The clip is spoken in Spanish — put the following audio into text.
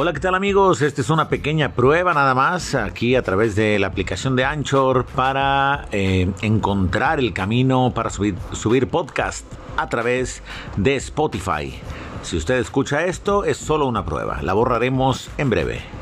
Hola, ¿qué tal amigos? Esta es una pequeña prueba nada más aquí a través de la aplicación de Anchor para eh, encontrar el camino para subir, subir podcast a través de Spotify. Si usted escucha esto, es solo una prueba. La borraremos en breve.